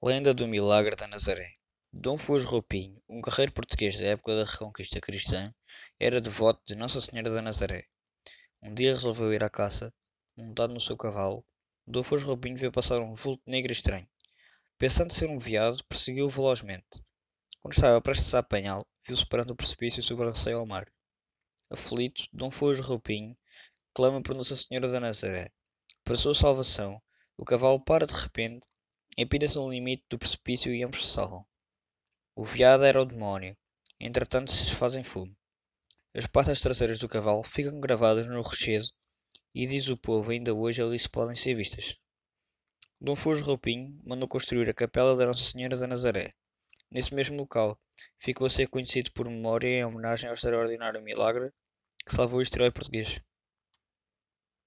Lenda do Milagre da Nazaré Dom Fuas Roupinho, um guerreiro português da época da Reconquista Cristã, era devoto de Nossa Senhora da Nazaré. Um dia resolveu ir à caça, montado no seu cavalo. Dom Fuas Roupinho viu passar um vulto negro estranho. Pensando ser um veado, perseguiu-o velozmente. Quando estava prestes a apanhá-lo, viu-se perante o precipício e sobranceio ao mar. Aflito, Dom Fuas Roupinho clama por Nossa Senhora da Nazaré. Para sua salvação, o cavalo para de repente empina-se no limite do precipício e ambos se salvam. O veado era o demónio, entretanto se desfazem fumo. As patas traseiras do cavalo ficam gravadas no rochedo e diz o povo ainda hoje ali se podem ser vistas. Dom Fujo Roupinho mandou construir a capela da Nossa Senhora da Nazaré. Nesse mesmo local, ficou a ser conhecido por memória em homenagem ao extraordinário milagre que salvou o estreio português.